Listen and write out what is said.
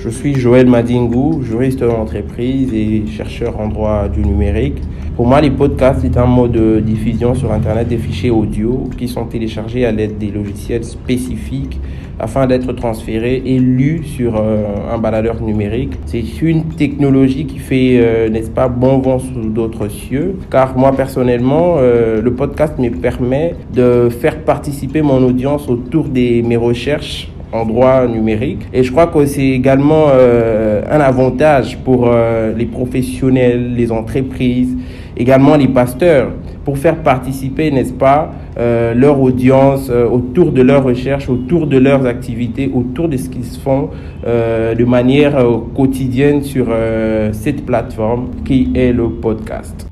Je suis Joël Madingou, juriste d'entreprise et chercheur en droit du numérique. Pour moi, les podcasts est un mode de diffusion sur Internet des fichiers audio qui sont téléchargés à l'aide des logiciels spécifiques afin d'être transférés et lus sur euh, un baladeur numérique. C'est une technologie qui fait, euh, n'est-ce pas, bon vent sous d'autres cieux, car moi personnellement, euh, le podcast me permet de faire participer mon audience autour de mes recherches en droit numérique. Et je crois que c'est également euh, un avantage pour euh, les professionnels, les entreprises, également les pasteurs, pour faire participer, n'est-ce pas, euh, leur audience autour de leurs recherches, autour de leurs activités, autour de ce qu'ils font de manière quotidienne sur cette plateforme qui est le podcast.